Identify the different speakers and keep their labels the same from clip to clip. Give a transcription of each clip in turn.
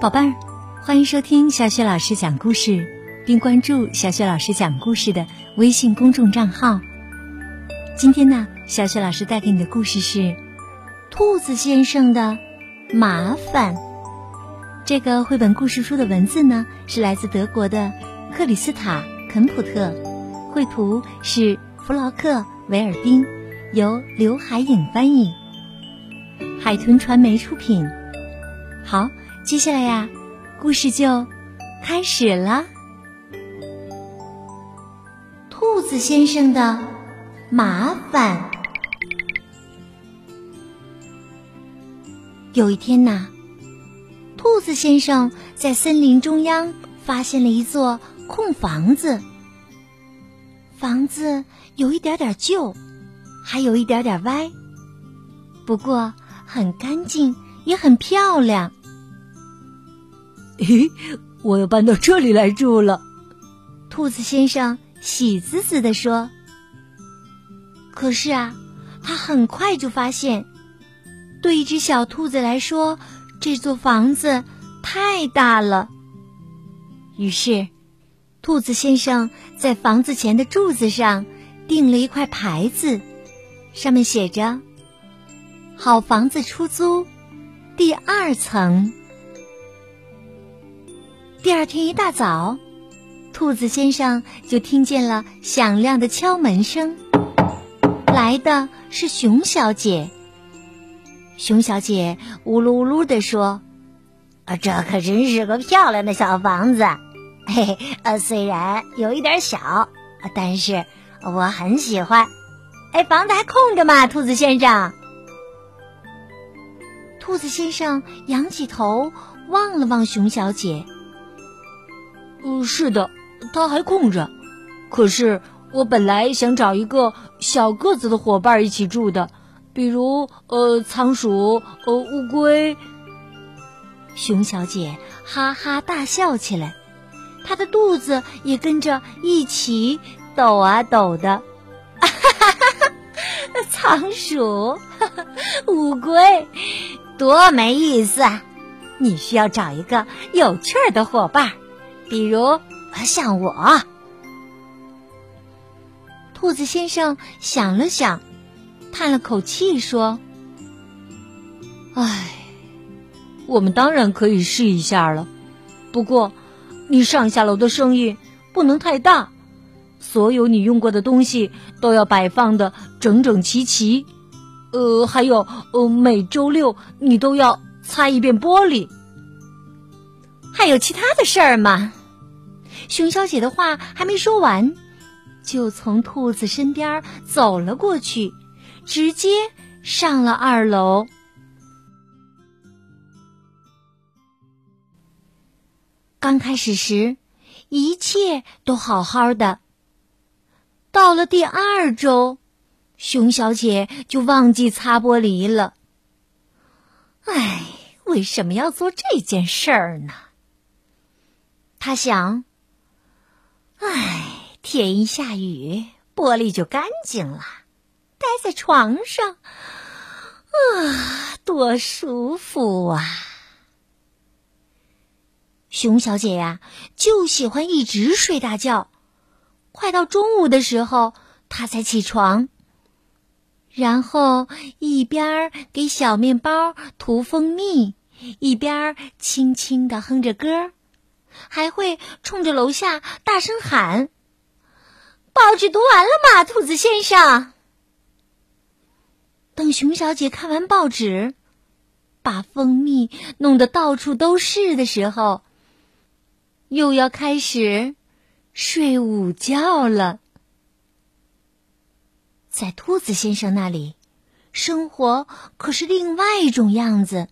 Speaker 1: 宝贝儿，欢迎收听小雪老师讲故事，并关注小雪老师讲故事的微信公众账号。今天呢，小雪老师带给你的故事是《兔子先生的麻烦》。这个绘本故事书的文字呢，是来自德国的克里斯塔·肯普特，绘图是弗劳克·维尔丁，由刘海影翻译，海豚传媒出品。好。接下来呀，故事就开始了。兔子先生的麻烦。有一天呐，兔子先生在森林中央发现了一座空房子。房子有一点点旧，还有一点点歪，不过很干净，也很漂亮。
Speaker 2: 嘿，我要搬到这里来住了。
Speaker 1: 兔子先生喜滋滋地说。可是啊，他很快就发现，对一只小兔子来说，这座房子太大了。于是，兔子先生在房子前的柱子上钉了一块牌子，上面写着：“好房子出租，第二层。”第二天一大早，兔子先生就听见了响亮的敲门声。来的是熊小姐。熊小姐呜噜呜噜地说：“
Speaker 3: 啊，这可真是个漂亮的小房子，嘿 嘿，呃，虽然有一点小，但是我很喜欢。哎，房子还空着吗，兔子先生？”
Speaker 1: 兔子先生仰起头望了望熊小姐。
Speaker 2: 嗯，是的，它还空着。可是我本来想找一个小个子的伙伴一起住的，比如呃仓鼠、呃乌龟。
Speaker 1: 熊小姐哈哈大笑起来，她的肚子也跟着一起抖啊抖的。哈哈哈！仓鼠、乌龟，多没意思啊！你需要找一个有趣儿的伙伴。比如像我，兔子先生想了想，叹了口气说：“
Speaker 2: 唉，我们当然可以试一下了。不过，你上下楼的声音不能太大，所有你用过的东西都要摆放的整整齐齐。呃，还有，呃，每周六你都要擦一遍玻璃。
Speaker 1: 还有其他的事儿吗？”熊小姐的话还没说完，就从兔子身边走了过去，直接上了二楼。刚开始时，一切都好好的。到了第二周，熊小姐就忘记擦玻璃了。唉，为什么要做这件事儿呢？她想。唉，天一下雨，玻璃就干净了。待在床上，啊，多舒服啊！熊小姐呀，就喜欢一直睡大觉。快到中午的时候，她才起床，然后一边给小面包涂蜂蜜，一边轻轻的哼着歌。还会冲着楼下大声喊：“报纸读完了吗，兔子先生？”等熊小姐看完报纸，把蜂蜜弄得到处都是的时候，又要开始睡午觉了。在兔子先生那里，生活可是另外一种样子。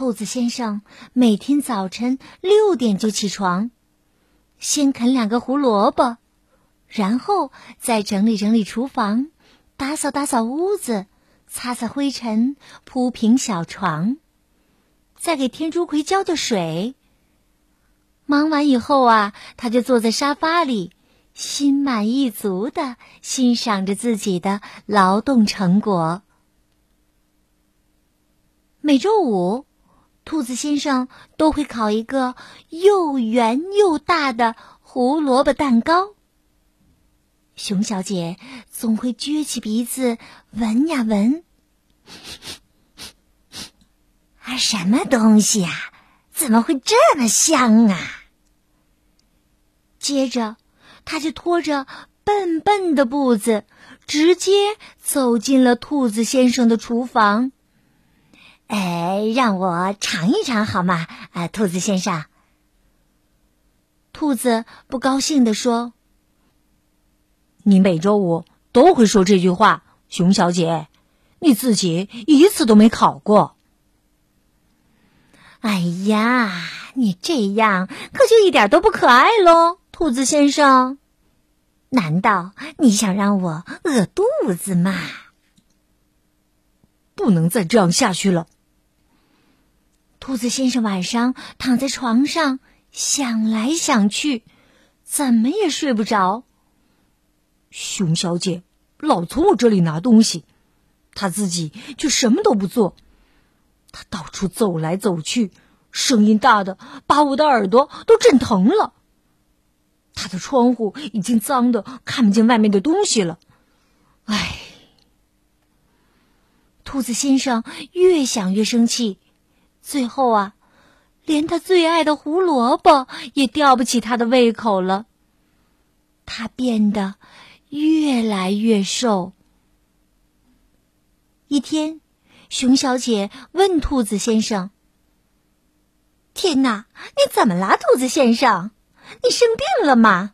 Speaker 1: 兔子先生每天早晨六点就起床，先啃两个胡萝卜，然后再整理整理厨房，打扫打扫屋子，擦擦灰尘，铺平小床，再给天竺葵浇浇水。忙完以后啊，他就坐在沙发里，心满意足的欣赏着自己的劳动成果。每周五。兔子先生都会烤一个又圆又大的胡萝卜蛋糕。熊小姐总会撅起鼻子闻呀闻，
Speaker 3: 啊，什么东西呀？怎么会这么香啊？
Speaker 1: 接着，他就拖着笨笨的步子，直接走进了兔子先生的厨房。
Speaker 3: 哎，让我尝一尝好吗？啊，兔子先生。
Speaker 1: 兔子不高兴地说：“
Speaker 2: 你每周五都会说这句话，熊小姐，你自己一次都没考过。”
Speaker 1: 哎呀，你这样可就一点都不可爱喽，兔子先生。
Speaker 3: 难道你想让我饿肚子吗？
Speaker 2: 不能再这样下去了。
Speaker 1: 兔子先生晚上躺在床上想来想去，怎么也睡不着。
Speaker 2: 熊小姐老从我这里拿东西，她自己却什么都不做。他到处走来走去，声音大的把我的耳朵都震疼了。他的窗户已经脏的看不见外面的东西了。唉，
Speaker 1: 兔子先生越想越生气，最后啊，连他最爱的胡萝卜也吊不起他的胃口了。他变得越来越瘦。一天。熊小姐问兔子先生：“天哪，你怎么了，兔子先生？你生病了吗？”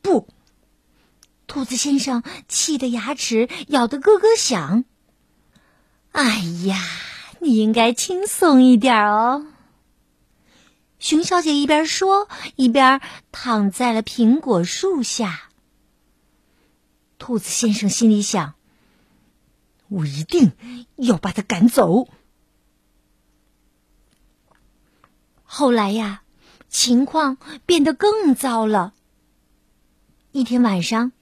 Speaker 2: 不，
Speaker 1: 兔子先生气得牙齿咬得咯咯响。哎呀，你应该轻松一点哦。熊小姐一边说，一边躺在了苹果树下。兔子先生心里想。
Speaker 2: 我一定要把他赶走。
Speaker 1: 后来呀，情况变得更糟了。一天晚上，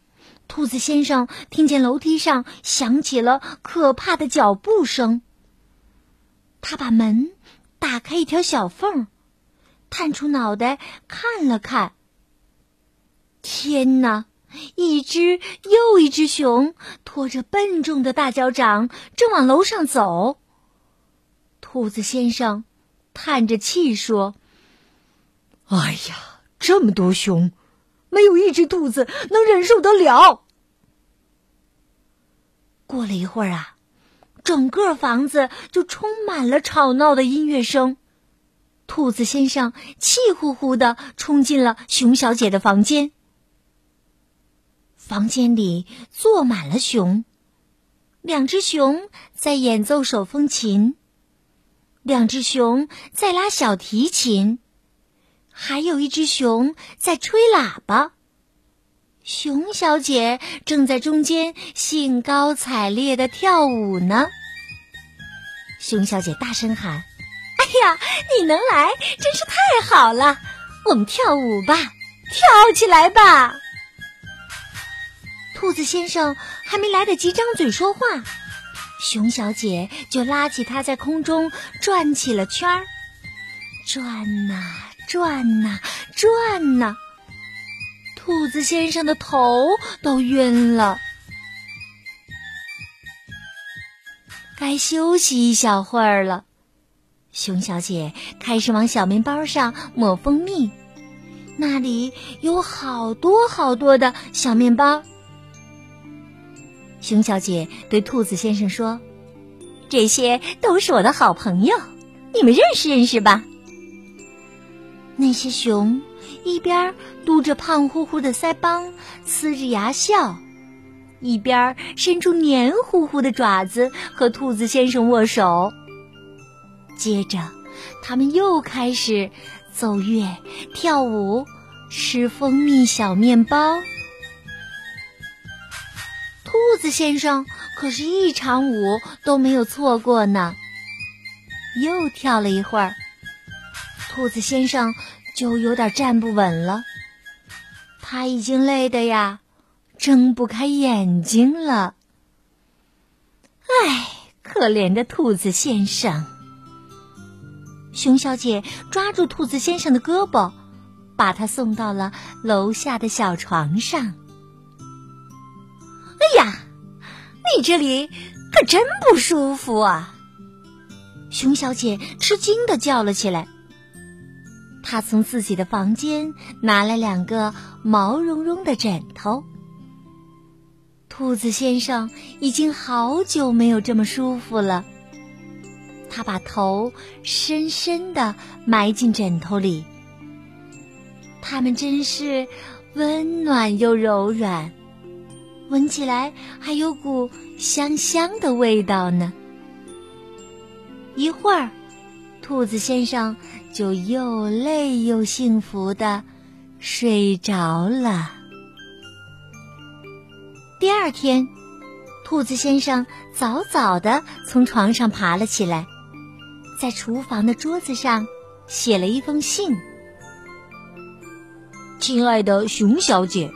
Speaker 1: 兔子先生听见楼梯上响起了可怕的脚步声。他把门打开一条小缝，探出脑袋看了看。天哪！一只又一只熊拖着笨重的大脚掌，正往楼上走。兔子先生叹着气说：“
Speaker 2: 哎呀，这么多熊，没有一只兔子能忍受得了。”
Speaker 1: 过了一会儿啊，整个房子就充满了吵闹的音乐声。兔子先生气呼呼的冲进了熊小姐的房间。房间里坐满了熊，两只熊在演奏手风琴，两只熊在拉小提琴，还有一只熊在吹喇叭。熊小姐正在中间兴高采烈的跳舞呢。熊小姐大声喊：“哎呀，你能来真是太好了！我们跳舞吧，跳起来吧！”兔子先生还没来得及张嘴说话，熊小姐就拉起他在空中转起了圈儿，转呐转呐转呐，兔子先生的头都晕了。该休息一小会儿了，熊小姐开始往小面包上抹蜂蜜，那里有好多好多的小面包。熊小姐对兔子先生说：“这些都是我的好朋友，你们认识认识吧。”那些熊一边嘟着胖乎乎的腮帮，呲着牙笑，一边伸出黏糊糊的爪子和兔子先生握手。接着，他们又开始奏乐、跳舞、吃蜂蜜小面包。兔子先生可是一场舞都没有错过呢。又跳了一会儿，兔子先生就有点站不稳了。他已经累得呀，睁不开眼睛了。唉，可怜的兔子先生，熊小姐抓住兔子先生的胳膊，把他送到了楼下的小床上。
Speaker 3: 哎呀，你这里可真不舒服啊！
Speaker 1: 熊小姐吃惊的叫了起来。她从自己的房间拿了两个毛茸茸的枕头。兔子先生已经好久没有这么舒服了。他把头深深的埋进枕头里，它们真是温暖又柔软，闻起来还有股香香的味道呢。一会儿，兔子先生就又累又幸福的睡着了。第二天，兔子先生早早的从床上爬了起来，在厨房的桌子上写了一封信：“
Speaker 2: 亲爱的熊小姐，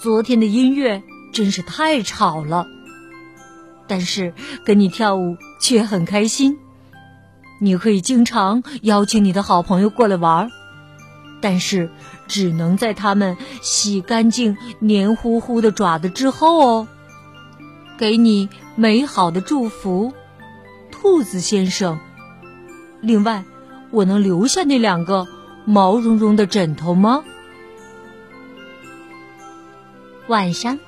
Speaker 2: 昨天的音乐真是太吵了，但是跟你跳舞却很开心。你可以经常邀请你的好朋友过来玩，但是……”只能在它们洗干净黏糊糊的爪子之后哦。给你美好的祝福，兔子先生。另外，我能留下那两个毛茸茸的枕头吗？
Speaker 1: 晚上，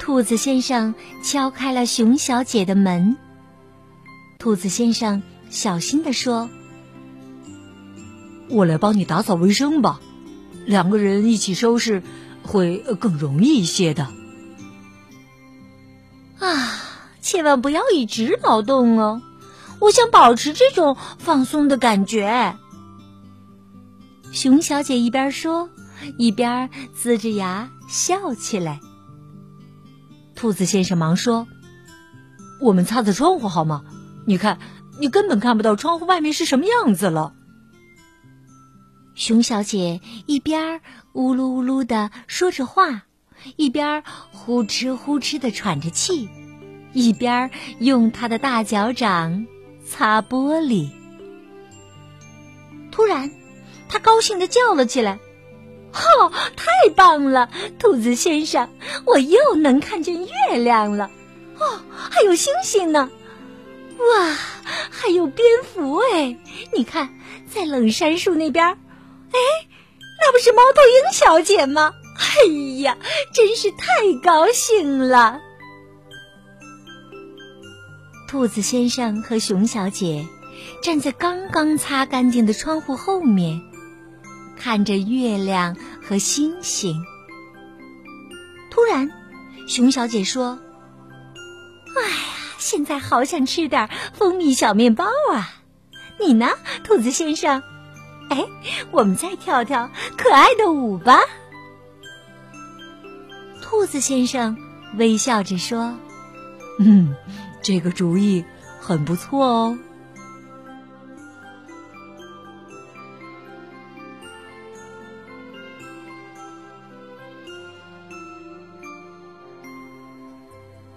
Speaker 1: 兔子先生敲开了熊小姐的门。兔子先生小心地说：“
Speaker 2: 我来帮你打扫卫生吧。”两个人一起收拾会更容易一些的。
Speaker 1: 啊，千万不要一直劳动哦！我想保持这种放松的感觉。熊小姐一边说，一边呲着牙笑起来。
Speaker 2: 兔子先生忙说：“我们擦擦窗户好吗？你看，你根本看不到窗户外面是什么样子了。”
Speaker 1: 熊小姐一边呜噜呜噜的说着话，一边呼哧呼哧的喘着气，一边用她的大脚掌擦玻璃。突然，她高兴的叫了起来：“哦，太棒了，兔子先生，我又能看见月亮了！哦，还有星星呢！哇，还有蝙蝠哎！你看，在冷杉树那边。”哎，那不是猫头鹰小姐吗？哎呀，真是太高兴了！兔子先生和熊小姐站在刚刚擦干净的窗户后面，看着月亮和星星。突然，熊小姐说：“哎呀，现在好想吃点蜂蜜小面包啊！你呢，兔子先生？”哎，我们再跳跳可爱的舞吧。兔子先生微笑着说：“
Speaker 2: 嗯，这个主意很不错哦。”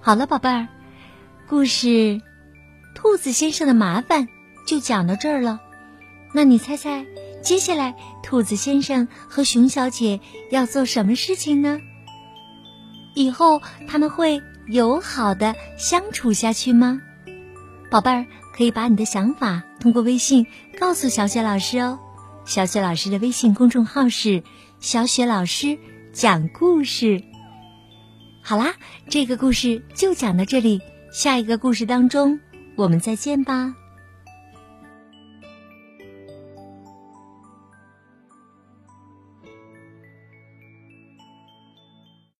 Speaker 1: 好了，宝贝儿，故事《兔子先生的麻烦》就讲到这儿了。那你猜猜？接下来，兔子先生和熊小姐要做什么事情呢？以后他们会友好的相处下去吗？宝贝儿，可以把你的想法通过微信告诉小雪老师哦。小雪老师的微信公众号是“小雪老师讲故事”。好啦，这个故事就讲到这里，下一个故事当中我们再见吧。